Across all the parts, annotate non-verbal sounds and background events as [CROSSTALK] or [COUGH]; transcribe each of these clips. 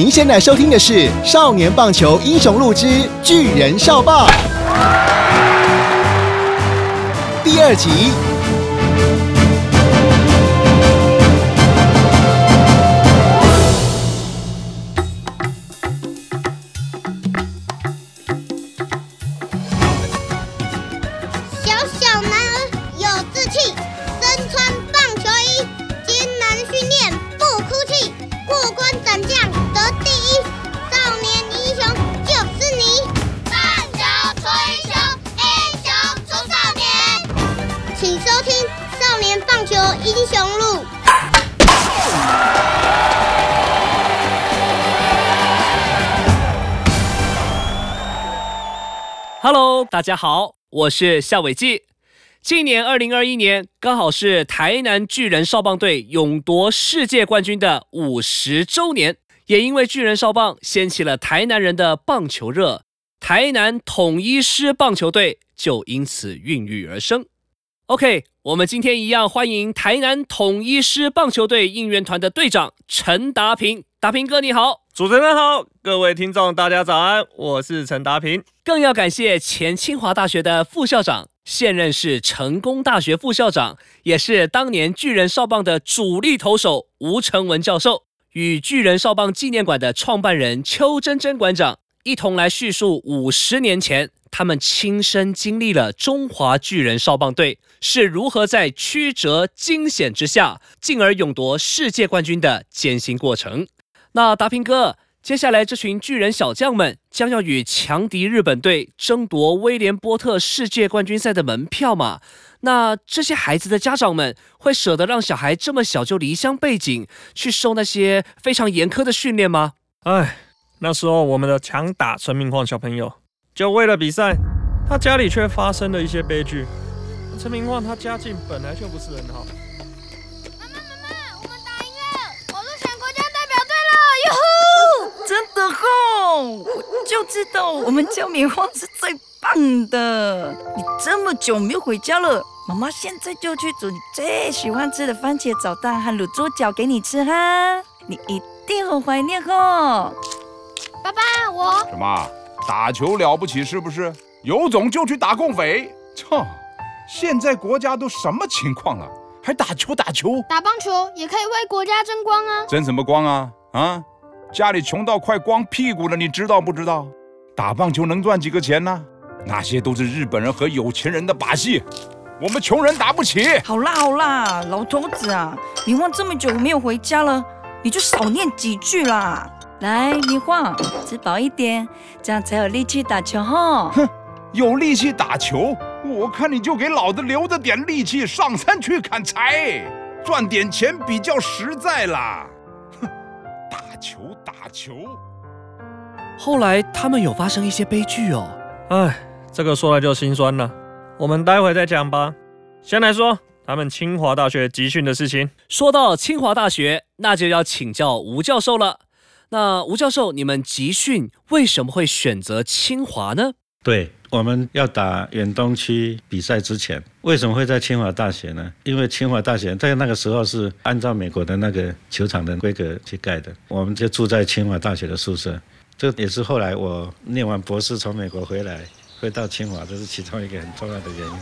您现在收听的是《少年棒球英雄录之巨人少棒》第二集。大家好，我是夏伟记。今年二零二一年刚好是台南巨人少棒队勇夺世界冠军的五十周年，也因为巨人少棒掀起了台南人的棒球热，台南统一师棒球队就因此孕育而生。OK，我们今天一样欢迎台南统一师棒球队应援团的队长陈达平，达平哥你好。主持人好，各位听众大家早安，我是陈达平。更要感谢前清华大学的副校长，现任是成功大学副校长，也是当年巨人少棒的主力投手吴成文教授，与巨人少棒纪念馆的创办人邱真真馆长一同来叙述五十年前他们亲身经历了中华巨人少棒队是如何在曲折惊险之下，进而勇夺世界冠军的艰辛过程。那达平哥，接下来这群巨人小将们将要与强敌日本队争夺威廉波特世界冠军赛的门票嘛？那这些孩子的家长们会舍得让小孩这么小就离乡背井，去受那些非常严苛的训练吗？哎，那时候我们的强打陈明晃小朋友，就为了比赛，他家里却发生了一些悲剧。陈明晃他家境本来就不是很好，真的吼，我就知道我们家棉花是最棒的。你这么久没有回家了，妈妈现在就去煮你最喜欢吃的番茄炒蛋和卤猪脚给你吃哈，你一定很怀念吼。爸爸，我什么？打球了不起是不是？有种就去打共匪！操！现在国家都什么情况了，还打球打球？打棒球也可以为国家争光啊！争什么光啊？啊！家里穷到快光屁股了，你知道不知道？打棒球能赚几个钱呢？那些都是日本人和有钱人的把戏，我们穷人打不起。好啦好啦，老头子啊，你晃这么久没有回家了，你就少念几句啦。来，你晃吃饱一点，这样才有力气打球哼。有力气打球，我看你就给老子留着点力气上山去砍柴，赚点钱比较实在啦。球。后来他们有发生一些悲剧哦。哎，这个说来就心酸了，我们待会再讲吧。先来说他们清华大学集训的事情。说到清华大学，那就要请教吴教授了。那吴教授，你们集训为什么会选择清华呢？对，我们要打远东区比赛之前，为什么会在清华大学呢？因为清华大学在那个时候是按照美国的那个球场的规格去盖的，我们就住在清华大学的宿舍。这也是后来我念完博士从美国回来，会到清华，这是其中一个很重要的原因。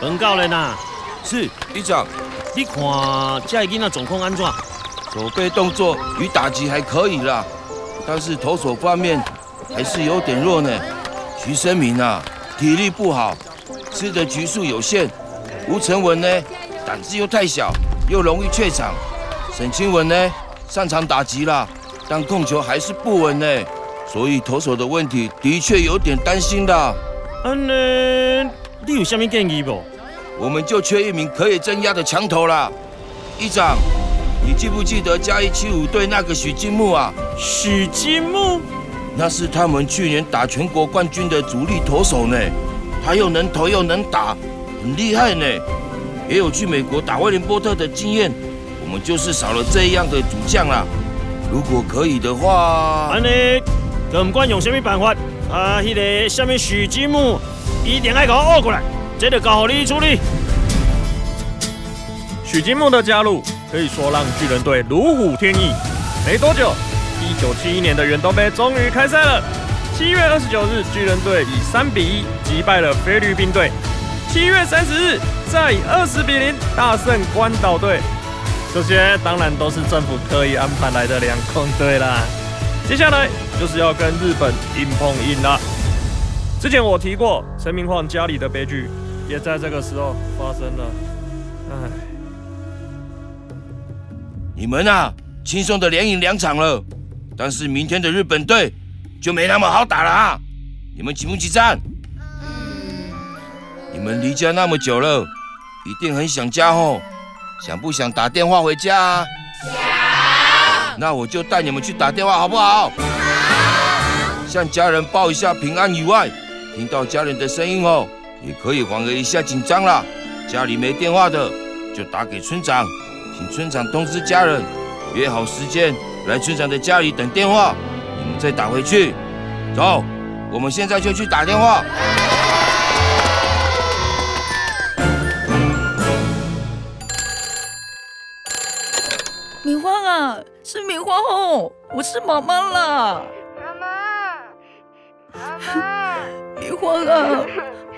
[LAUGHS] 本教练啊，是队长，你看这个囡仔状况安怎？手背动作与打击还可以啦，但是投手方面还是有点弱呢。徐生明啊，体力不好，吃的局数有限。吴成文呢，胆子又太小，又容易怯场。沈清文呢，擅长打击啦，但控球还是不稳呢，所以投手的问题的确有点担心的。安呢，你有啥物建议不？我们就缺一名可以镇压的墙头啦。一长，你记不记得嘉义七五队那个许金木啊？许金木，那是他们去年打全国冠军的主力投手呢。他又能投又能打，很厉害呢。也有去美国打威廉波特的经验。我们就是少了这样的主将啦。如果可以的话，安尼，可唔管用什么办法，啊，迄个什么许金木一定爱给我挖过来，这就交给你处理。许金木的加入可以说让巨人队如虎添翼。没多久，一九七一年的远东杯终于开赛了。七月二十九日，巨人队以三比一击败了菲律宾队。七月三十日，再以二十比零大胜关岛队。这些当然都是政府刻意安排来的两空队啦。接下来就是要跟日本硬碰硬了。之前我提过陈明晃家里的悲剧，也在这个时候发生了。唉。你们啊，轻松的连赢两场了，但是明天的日本队就没那么好打了啊！你们起不起战？你们离家那么久了，一定很想家哦。想不想打电话回家啊？想。那我就带你们去打电话，好不好？好。向家人报一下平安以外，听到家人的声音后，也可以缓和一下紧张啦。家里没电话的，就打给村长。请村长通知家人，约好时间来村长的家里等电话，你们再打回去。走，我们现在就去打电话。米花啊，是米花哦，我是妈妈啦。妈妈，妈妈，米花啊，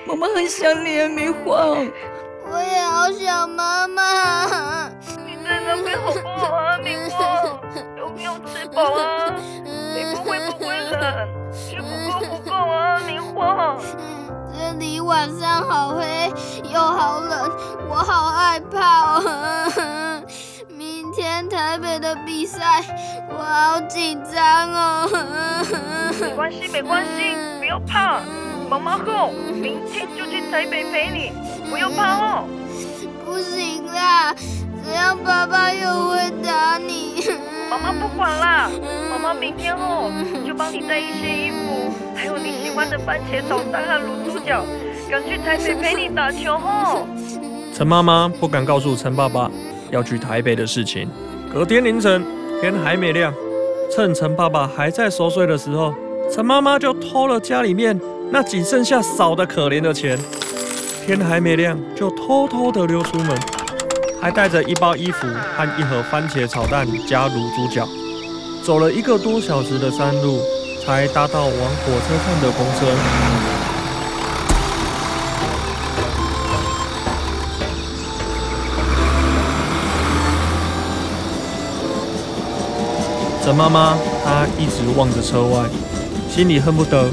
妈妈很想你啊，米花。我也好想妈妈。在那边好不好啊，明花？有没有吃饱啊？你不会不会冷？吃不够不够啊，明花？这里晚上好黑又好冷，我好害怕哦。明天台北的比赛，我好紧张哦。没关系，没关系，不要怕。妈妈后明天就去台北陪你，不要怕哦。不行啦。这样爸爸又会打你。妈妈不管啦，妈妈明天哦就帮你带一些衣服，还有你喜欢的番茄炒蛋和卤猪脚，赶去台北陪你打球哦。陈妈妈不敢告诉陈爸爸要去台北的事情。隔天凌晨，天还没亮，趁陈爸爸还在熟睡的时候，陈妈妈就偷了家里面那仅剩下少的可怜的钱。天还没亮，就偷偷的溜出门。还带着一包衣服和一盒番茄炒蛋加卤猪脚，走了一个多小时的山路，才搭到往火车站的公车。陈妈妈她一直望着车外，心里恨不得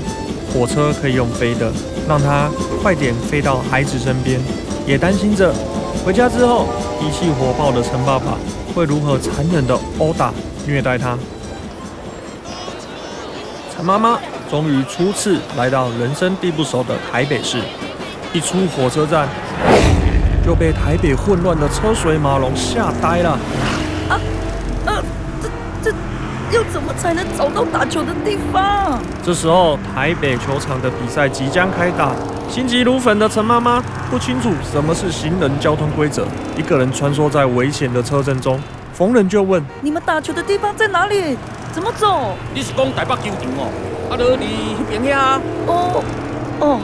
火车可以用飞的，让她快点飞到孩子身边，也担心着回家之后。脾气火爆的陈爸爸会如何残忍的殴打、虐待他？陈妈妈终于初次来到人生地不熟的台北市，一出火车站就被台北混乱的车水马龙吓呆了。啊，呃，这这要怎么才能找到打球的地方？这时候台北球场的比赛即将开打。心急如焚的陈妈妈不清楚什么是行人交通规则，一个人穿梭在危险的车阵中，逢人就问：“你们打球的地方在哪里？怎么走？”你是讲台北球场哦？啊，你那边遐？哦哦，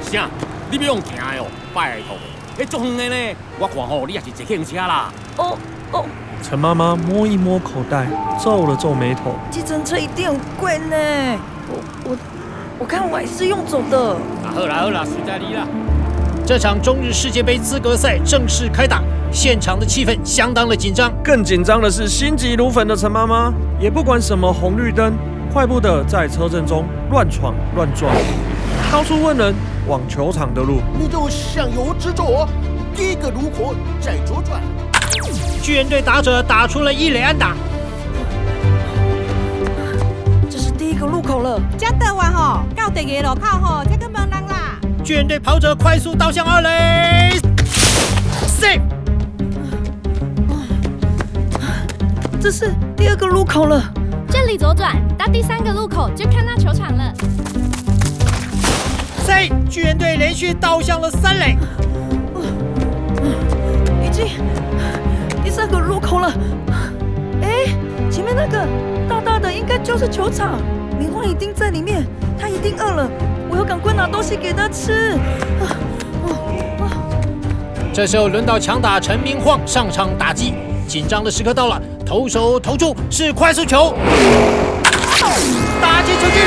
啥？你不用行的哦，拜托。迄足远的呢，我看吼，你也是坐客车啦。哦哦。陈妈妈摸一摸口袋，皱了皱眉头：“计程车一定很贵呢。”我我。我看我还是用走的。好啦好啦，随在你啦。这场中日世界杯资格赛正式开打，现场的气氛相当的紧张。更紧张的是，心急如焚的陈妈妈也不管什么红绿灯，快步的在车阵中乱闯乱撞，到处问人往球场的路。你就向右直走，第一个路口再左转。巨人队打者打出了一垒安打。个路口了。加德完吼，到第二路口吼，这个门人啦。巨人队跑者快速倒向二垒，safe。这是第二个路口了，这里左转到第三个路口就看到球场了。C 巨人队连续倒向了三垒，已经第三个路口了。哎，前面那个大大的应该就是球场，明晃一定在里面，他一定饿了，我要赶快拿东西给他吃。这时候轮到强打陈明晃上场打击，紧张的时刻到了，投手投出是快速球，打击出去，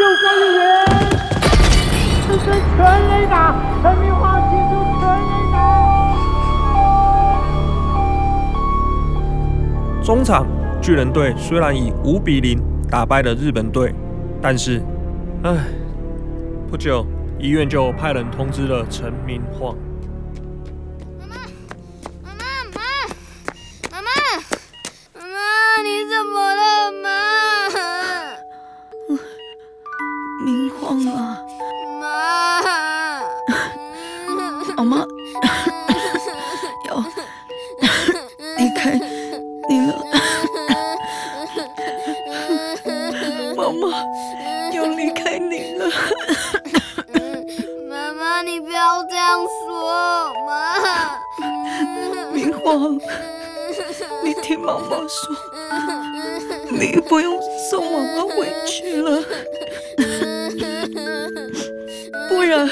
又高又远，这是全垒打，陈明晃击出全垒打。中场巨人队虽然以五比零打败了日本队，但是，唉，不久医院就派人通知了陈明晃。妈妈，妈妈，妈妈，你怎么了，妈？明晃啊，妈，[LAUGHS] 妈妈妈妈说，你不用送妈妈回去了，不然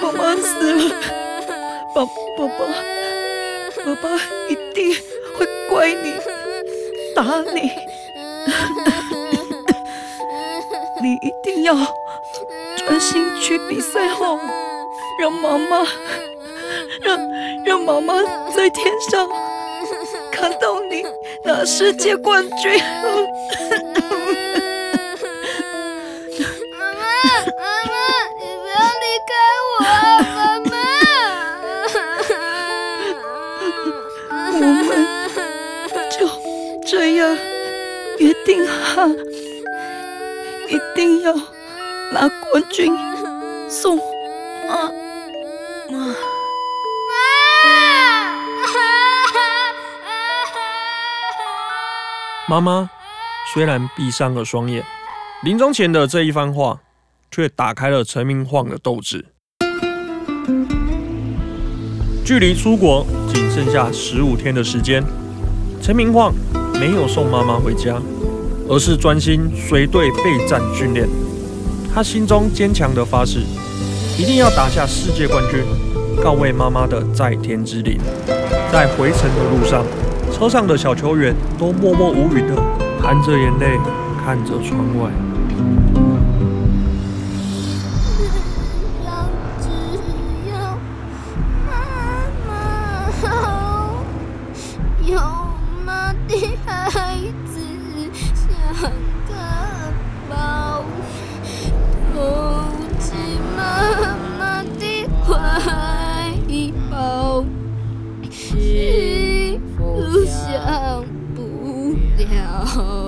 妈妈死了，爸爸爸爸爸一定会怪你，打你，你一定要专心去比赛后，让妈妈。让让妈妈在天上看到你拿世界冠军。妈妈，妈妈，你不要离开我啊，妈妈。我们就这样约定好，一定要拿冠军送！妈妈虽然闭上了双眼，临终前的这一番话，却打开了陈明晃的斗志。距离出国仅剩下十五天的时间，陈明晃没有送妈妈回家，而是专心随队备战训练。他心中坚强的发誓，一定要打下世界冠军，告慰妈妈的在天之灵。在回程的路上，车上的小球员都默默无语的含着眼泪看着窗外。不 [LAUGHS]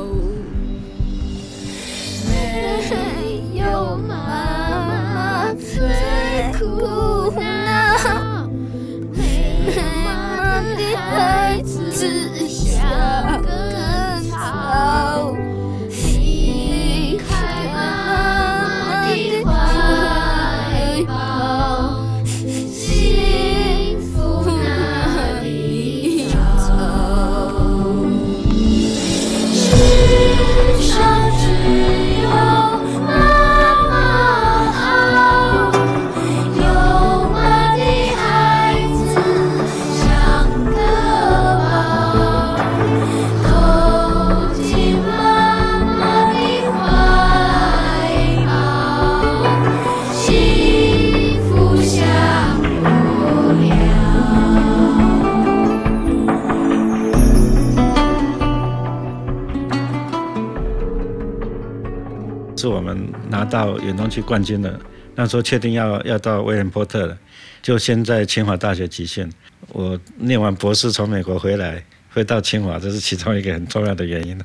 到远东去冠军了，那时候确定要要到威廉波特了，就先在清华大学集训。我念完博士从美国回来，会到清华，这是其中一个很重要的原因。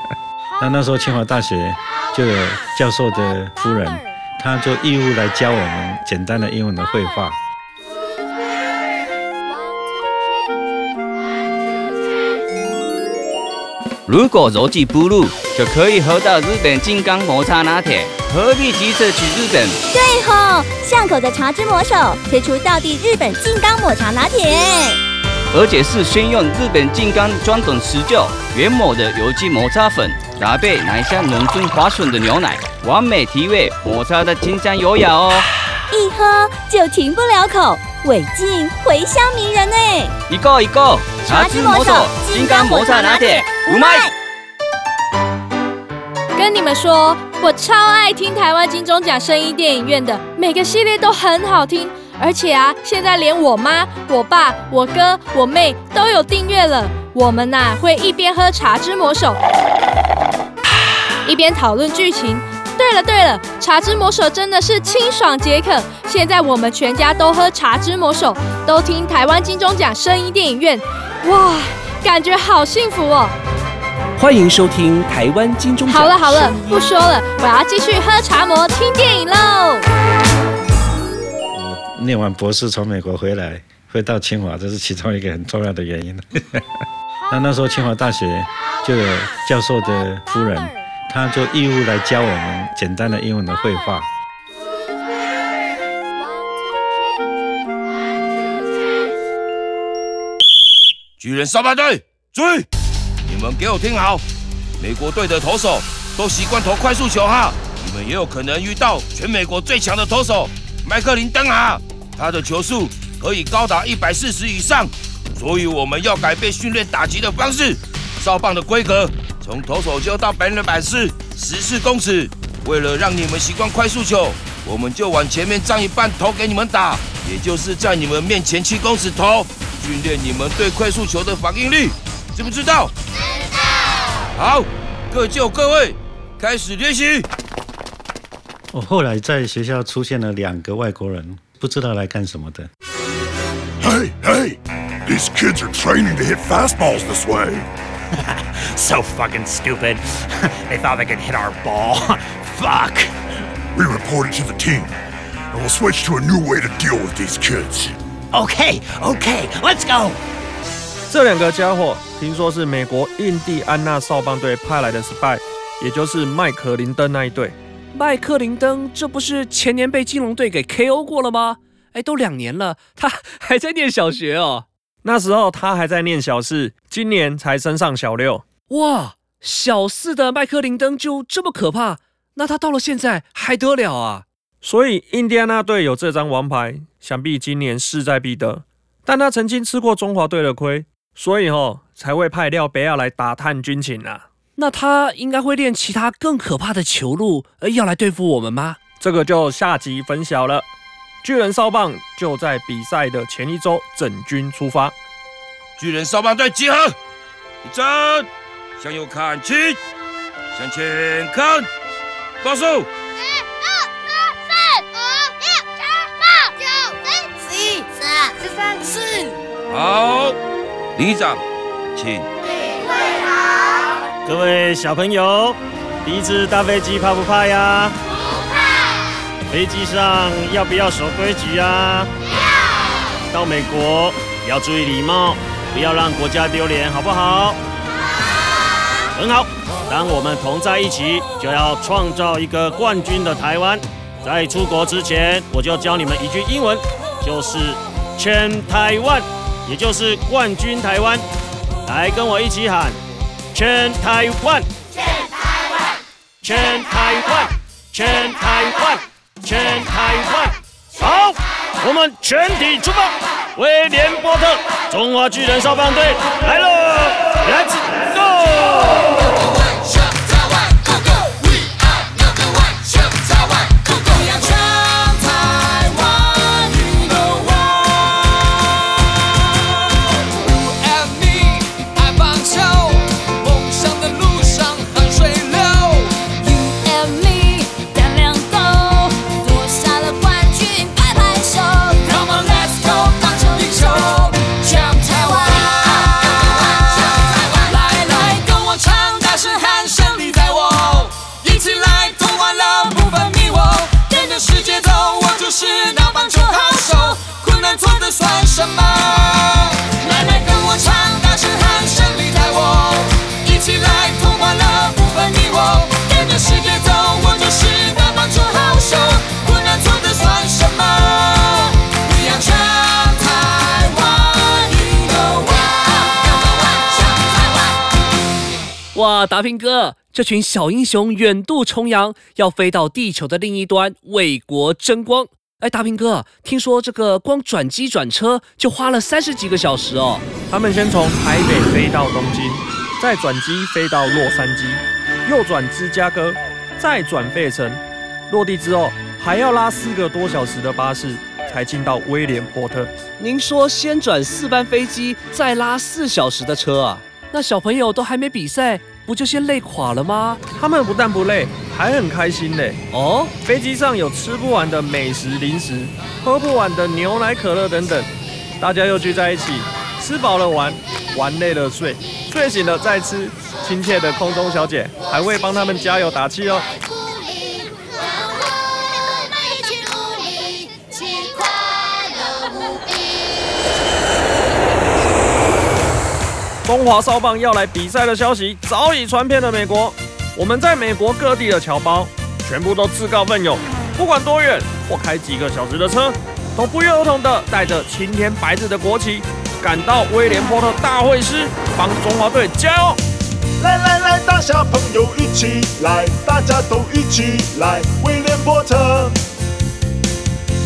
[LAUGHS] 那那时候清华大学就有教授的夫人，她就义务来教我们简单的英文的绘画。如果柔技不入，就可以喝到日本金刚抹茶拿铁，何必急着去日本？对吼，巷口的茶之魔手推出道地日本金刚抹茶拿铁，而且是先用日本金刚专等持久原抹的有机抹茶粉，搭配奶香浓醇滑顺的牛奶，完美提味，抹茶的清香优雅哦。一喝就停不了口，尾劲回香名人呢。一个一个，茶之魔手金刚抹茶拿铁，五麦。跟你们说，我超爱听台湾金钟奖声音电影院的，每个系列都很好听，而且啊，现在连我妈、我爸、我哥、我妹都有订阅了。我们呐、会一边喝茶之魔手，一边讨论剧情。对了对了，茶之魔手真的是清爽解渴。现在我们全家都喝茶之魔手，都听台湾金钟奖声音电影院，哇，感觉好幸福哦！欢迎收听台湾金钟奖。好了好了，不说了，我要继续喝茶魔听电影喽。念完博士从美国回来，会到清华，这是其中一个很重要的原因。[LAUGHS] 那那时候清华大学就有教授的夫人，他就义务来教我们简单的英文的绘画。巨人少棒队，注意！你们给我听好，美国队的投手都习惯投快速球哈，你们也有可能遇到全美国最强的投手麦克林登哈，他的球速可以高达一百四十以上，所以我们要改变训练打击的方式，哨棒的规格从投手丘到本垒板是十四公尺，为了让你们习惯快速球，我们就往前面站一半投给你们打，也就是在你们面前七公尺投。训练你们对快速球的反应力，知不知道？知道。好，各就各位，开始练习。我后来在学校出现了两个外国人，不知道来干什么的。Hey, hey! These kids are training to hit fastballs this way. [LAUGHS] so fucking stupid. [LAUGHS] they thought they could hit our ball. [LAUGHS] Fuck. We reported to the team, and we'll switch to a new way to deal with these kids. Okay, okay, let's go. 这两个家伙听说是美国印第安纳少棒队派来的 spy，也就是麦克林登那一队。麦克林登，这不是前年被金龙队给 KO 过了吗？哎，都两年了，他还在念小学哦。 那时候他还在念小四，今年才升上小六。哇，小四的麦克林登就这么可怕？那他到了现在还得了啊？所以印第安纳队有这张王牌，想必今年势在必得。但他曾经吃过中华队的亏，所以吼才会派廖贝亚来打探军情啊。那他应该会练其他更可怕的球路，呃，要来对付我们吗？这个就下集分晓了。巨人哨棒就在比赛的前一周整军出发。巨人哨棒队集合，一站，向右看齐，向前看，报数。好，李长，请。各位小朋友，第一次搭飞机怕不怕呀？飞机上要不要守规矩啊？要。到美国要注意礼貌，不要让国家丢脸，好不好？好。很好。当我们同在一起，就要创造一个冠军的台湾。在出国之前，我就教你们一句英文，就是“全台湾”，也就是冠军台湾。来，跟我一起喊。全台湾，全台湾，全台湾，全台湾，全开快。好，我们全体出发，威廉波特，中华巨人少棒队来了，Let's 这群小英雄远渡重洋，要飞到地球的另一端为国争光。哎，大平哥，听说这个光转机转车就花了三十几个小时哦。他们先从台北飞到东京，再转机飞到洛杉矶，又转芝加哥，再转费城。落地之后还要拉四个多小时的巴士，才进到威廉波特。您说先转四班飞机，再拉四小时的车啊？那小朋友都还没比赛，不就先累垮了吗？他们不但不累，还很开心嘞。哦，飞机上有吃不完的美食零食，喝不完的牛奶可乐等等，大家又聚在一起，吃饱了玩，玩累了睡，睡醒了再吃。亲切的空中小姐还会帮他们加油打气哦。中华少棒要来比赛的消息早已传遍了美国，我们在美国各地的侨胞全部都自告奋勇，不管多远或开几个小时的车，都不约而同的带着青天白日的国旗，赶到威廉波特大会师，帮中华队加油！来来来，大小朋友一起来，大家都一起来，威廉波特。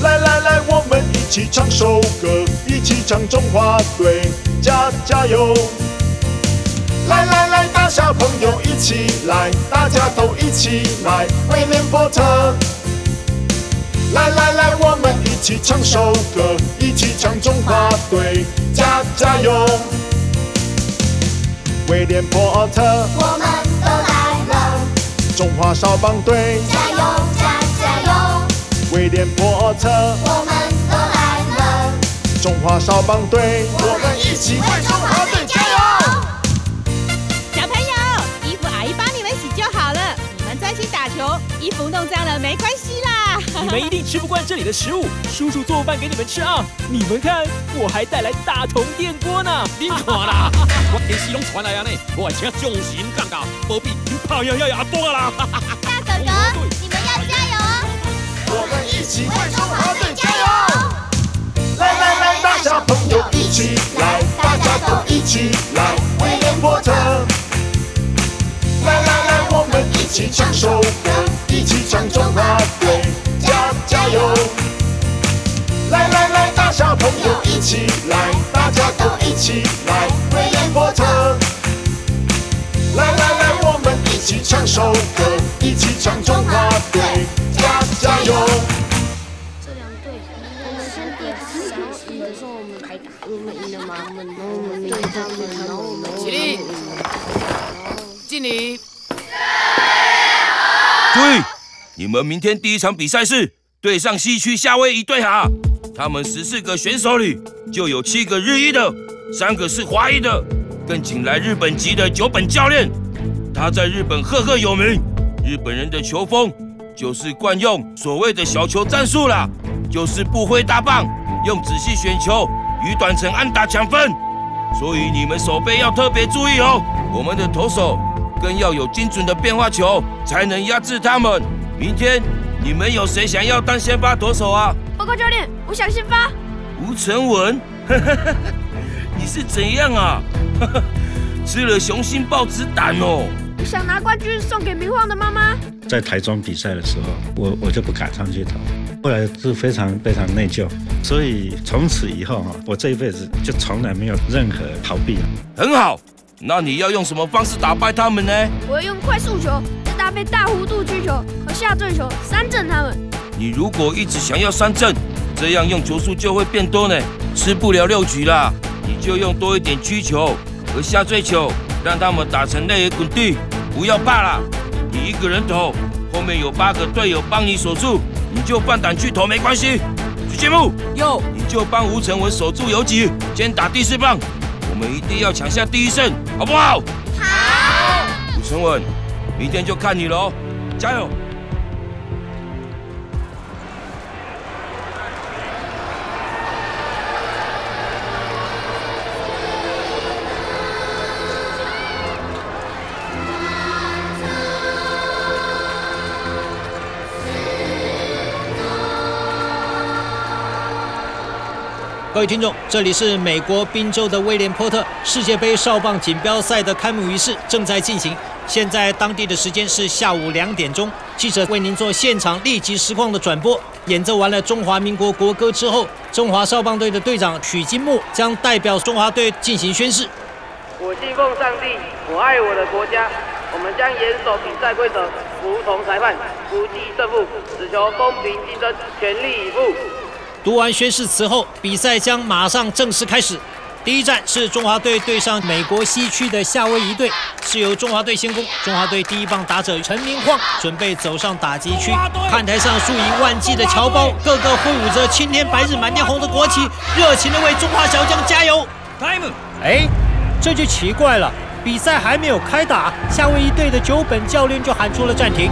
来来来，我们一起唱首歌，一起唱中华队加加油！来来来，大小朋友一起来，大家都一起来，威廉波特。来来来，我们一起唱首歌，一起唱中华队加加油！威廉波特，我们都来了，中华少棒队加油加加油！威廉波特，我们都来了，中华少棒队，我们一起为中华队衣服弄脏了没关系啦。你们一定吃不惯这里的食物，叔叔做饭给你们吃啊！你们看，我还带来大同电锅呢。你看啦，[LAUGHS] 我电视拢传来安尼，我请众神降价，无比你跑呀呀呀多啦！大哥哥，你们要加油哦！我们一起为中华队加油！来来来，大小朋友一起来，大家都一起来，威廉波特。来来来，我们一起唱首歌，一起唱中华队加加油！来来来，大小朋友一起来，大家都一起来，威廉波特。来来来，我们一起唱首歌，一起唱中华队加加油！这两队，我们先点，然后赢的时候我们开打，我们赢了吗？我们然后我们对他们，然后我们起立，敬礼。注意，你们明天第一场比赛是对上西区夏威夷队哈。他们十四个选手里就有七个日裔的，三个是华裔的，更请来日本籍的九本教练。他在日本赫赫有名。日本人的球风就是惯用所谓的小球战术啦，就是不挥大棒，用仔细选球与短程安打抢分。所以你们手背要特别注意哦。我们的投手更要有精准的变化球，才能压制他们。明天你们有谁想要当先发投手啊？报告教练，我想先发。吴成文，[LAUGHS] 你是怎样啊？[LAUGHS] 吃了雄心豹子胆哦！我想拿冠军送给明晃的妈妈。在台中比赛的时候，我我就不敢上去投，后来是非常非常内疚，所以从此以后哈，我这一辈子就从来没有任何逃避。很好，那你要用什么方式打败他们呢？我要用快速球，再搭配大弧度曲球和下坠球三振他们。你如果一直想要三振，这样用球数就会变多呢，吃不了六局啦。你就用多一点曲球和下坠球，让他们打成内野滚地，不要怕啦。你一个人投，后面有八个队友帮你守住，你就放胆去投没关系。徐建木，有你就帮吴成文守住游击，先打第四棒，我们一定要抢下第一胜，好不好？好。吴成文，明天就看你喽，加油！各位听众，这里是美国宾州的威廉波特世界杯少棒锦标赛的开幕仪式正在进行。现在当地的时间是下午两点钟，记者为您做现场立即实况的转播。演奏完了中华民国国歌之后，中华少棒队的队长许金木将代表中华队进行宣誓。我信奉上帝，我爱我的国家。我们将严守比赛规则，服从裁判，不计胜负，只求公平竞争，全力以赴。读完宣誓词后，比赛将马上正式开始。第一站是中华队对上美国西区的夏威夷队，是由中华队先攻。中华队第一棒打者陈明晃准备走上打击区，看台上数以万计的侨胞，个个挥舞着青天白日满天红的国旗，热情的为中华小将加油。Time，哎，这就奇怪了，比赛还没有开打，夏威夷队的九本教练就喊出了暂停。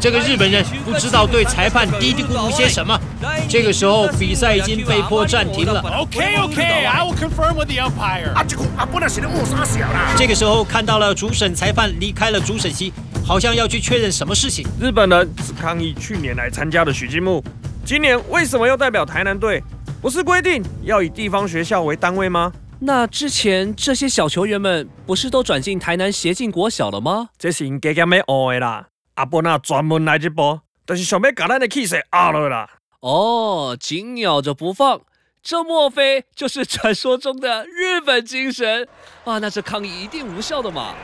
这个日本人不知道对裁判嘀嘀咕咕些什么。这个时候，比赛已经被迫暂停了。Okay, okay, I will confirm with the umpire. 啊，这个啊，不能写的莫傻小啦。这个时候看到了主审裁判离开了主审席，好像要去确认什么事情。日本人是抗议去年来参加的许金木，今年为什么要代表台南队？不是规定要以地方学校为单位吗？那之前这些小球员们不是都转进台南协进国小了吗？这是因加减要学的啦。阿伯那专门来这波，但是想要把咱的气势压了啦。哦，紧咬着不放，这莫非就是传说中的日本精神啊？那这抗议一定无效的嘛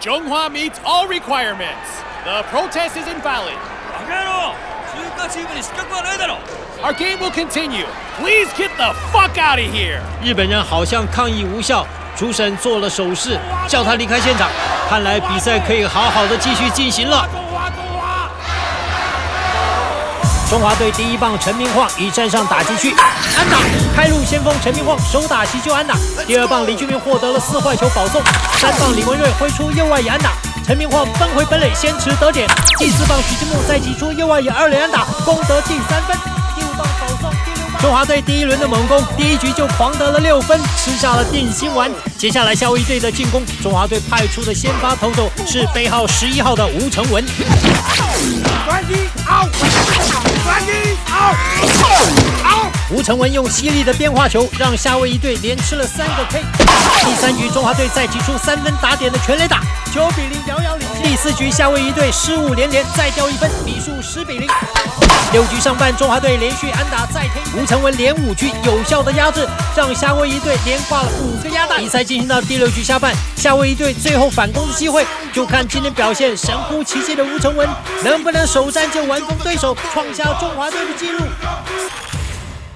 ？Jonghua meets all requirements. The protest is invalid. Our game will continue. Please get the fuck out of here. 日本人好像抗议无效，主审做了手势，叫他离开现场。看来比赛可以好好的继续进行了。中华队第一棒陈明晃已站上打击区，安打，开路先锋陈明晃手打击救安打。第二棒李俊明获得了四坏球保送，三棒李文瑞挥出右外野安打，陈明晃奔回本垒先持得点。第四棒许金木再击出右外野二垒安打，攻得第三分。中华队第一轮的猛攻，第一局就狂得了六分，吃下了定心丸。接下来夏威夷队的进攻，中华队派出的先发投手是背号十一号的吴成文。吴成文用犀利的变化球，让夏威夷队连吃了三个 K。第三局，中华队再击出三分打点的全垒打，九比零遥遥领先。第四局，夏威夷队失误连连，再掉一分，比数十比零。六局上半，中华队连续安打再添，吴成文连五局有效的压制，让夏威夷队连挂了五个鸭蛋。比赛进行到第六局下半，夏威夷队最后反攻的机会，就看今天表现神乎其技的吴成文能不能首战就完封对手，创下中华队的纪录。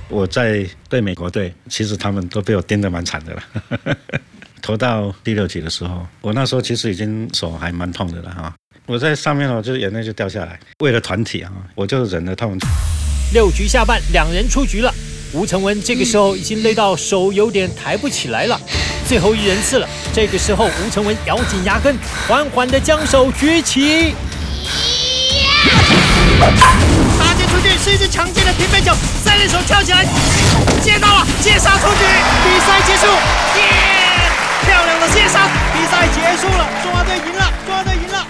我在对美国队，其实他们都被我盯得蛮惨的了。投到第六局的时候，我那时候其实已经手还蛮痛的了哈。我在上面哦，就是眼泪就掉下来。为了团体啊，我就忍着痛。六局下半，两人出局了。吴成文这个时候已经累到手有点抬不起来了，最后一人次了。这个时候，吴成文咬紧牙根，缓缓地将手举起。打击出去是一只强劲的平背球，三人手跳起来，接到了，接杀出局，比赛结束，耶！漂亮的接杀，比赛结束了，中华队赢了，中华队赢了。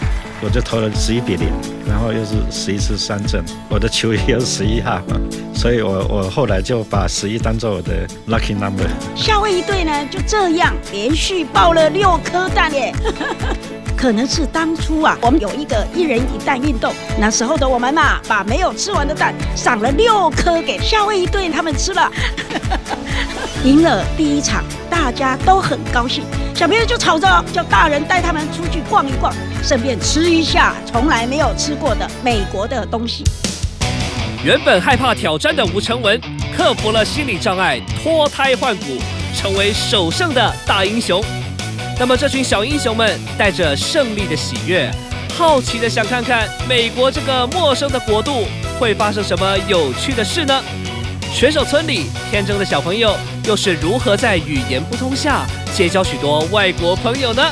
我就投了十一比零，然后又是十一次三振，我的球衣又是十一号，[LAUGHS] 所以我我后来就把十一当做我的 lucky number。夏威夷队呢就这样连续爆了六颗蛋耶，[LAUGHS] 可能是当初啊我们有一个一人一蛋运动，那时候的我们嘛把没有吃完的蛋赏了六颗给夏威夷队他们吃了，[LAUGHS] 赢了第一场，大家都很高兴，小朋友就吵着叫大人带他们出去逛一逛，顺便吃一下从来没有吃过的美国的东西。原本害怕挑战的吴成文，克服了心理障碍，脱胎换骨，成为首胜的大英雄。那么这群小英雄们带着胜利的喜悦，好奇的想看看美国这个陌生的国度会发生什么有趣的事呢？选手村里天真的小朋友又是如何在语言不通下结交许多外国朋友呢？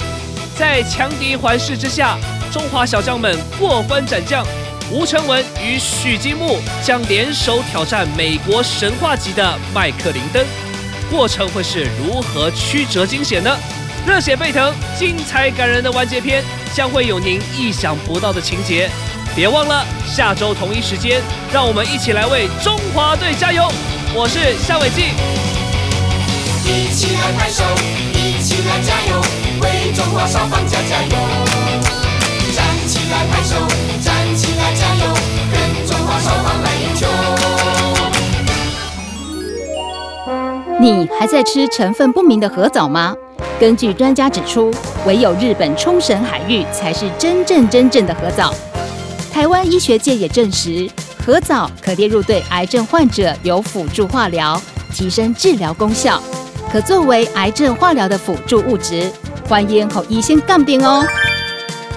在强敌环视之下，中华小将们过关斩将。吴成文与许金木将联手挑战美国神话级的麦克林登，过程会是如何曲折惊险呢？热血沸腾、精彩感人的完结篇将会有您意想不到的情节，别忘了下周同一时间，让我们一起来为中华队加油！我是夏伟记。一起来拍手，起来加油，为中华少棒加加油！站起来拍手，站起来加油，跟中华少棒来赢球！你还在吃成分不明的核藻吗？根据专家指出，唯有日本冲绳海域才是真正真正的核藻。台湾医学界也证实，核藻可列入对癌症患者有辅助化疗，提升治疗功效，可作为癌症化疗的辅助物质。欢迎后医先杠定哦。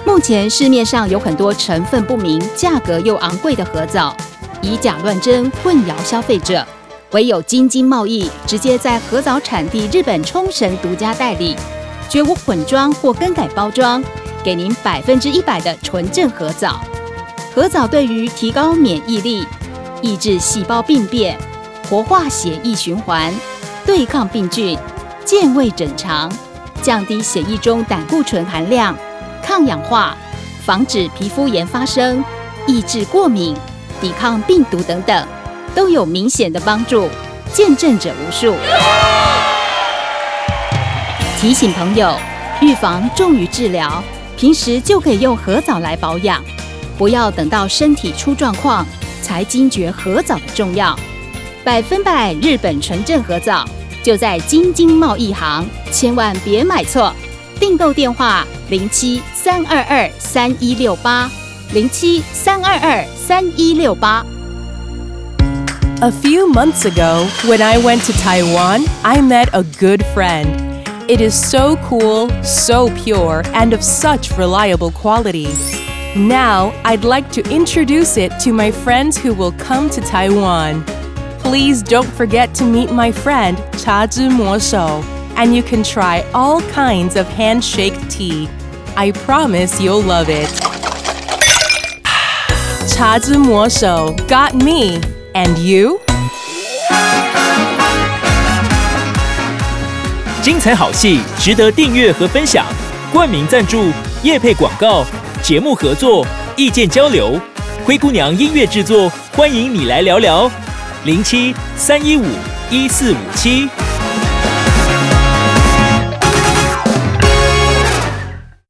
目前市面上有很多成分不明、价格又昂贵的核藻，以假乱真，混淆消费者。唯有京津贸易直接在核藻产地日本冲绳独家代理，绝无混装或更改包装，给您百分之一百的纯正核藻。核藻对于提高免疫力、抑制细胞病变、活化血液循环、对抗病菌、健胃整肠、降低血液中胆固醇含量、抗氧化、防止皮肤炎发生、抑制过敏、抵抗病毒等等。都有明显的帮助，见证者无数。提醒朋友，预防重于治疗，平时就可以用核藻来保养，不要等到身体出状况才惊觉核藻的重要。百分百日本纯正核藻就在京津贸易行，千万别买错。订购电话：零七三二二三一六八，零七三二二三一六八。A few months ago, when I went to Taiwan, I met a good friend. It is so cool, so pure, and of such reliable quality. Now, I'd like to introduce it to my friends who will come to Taiwan. Please don't forget to meet my friend Cha Zhi Mo Shou, and you can try all kinds of handshake tea. I promise you'll love it. [SIGHS] Cha Zhi Mo Shou got me. And you？[LAUGHS] 精彩好戏值得订阅和分享，冠名赞助、业配广告、节目合作、意见交流，灰姑娘音乐制作，欢迎你来聊聊。 零七三一五一四五七。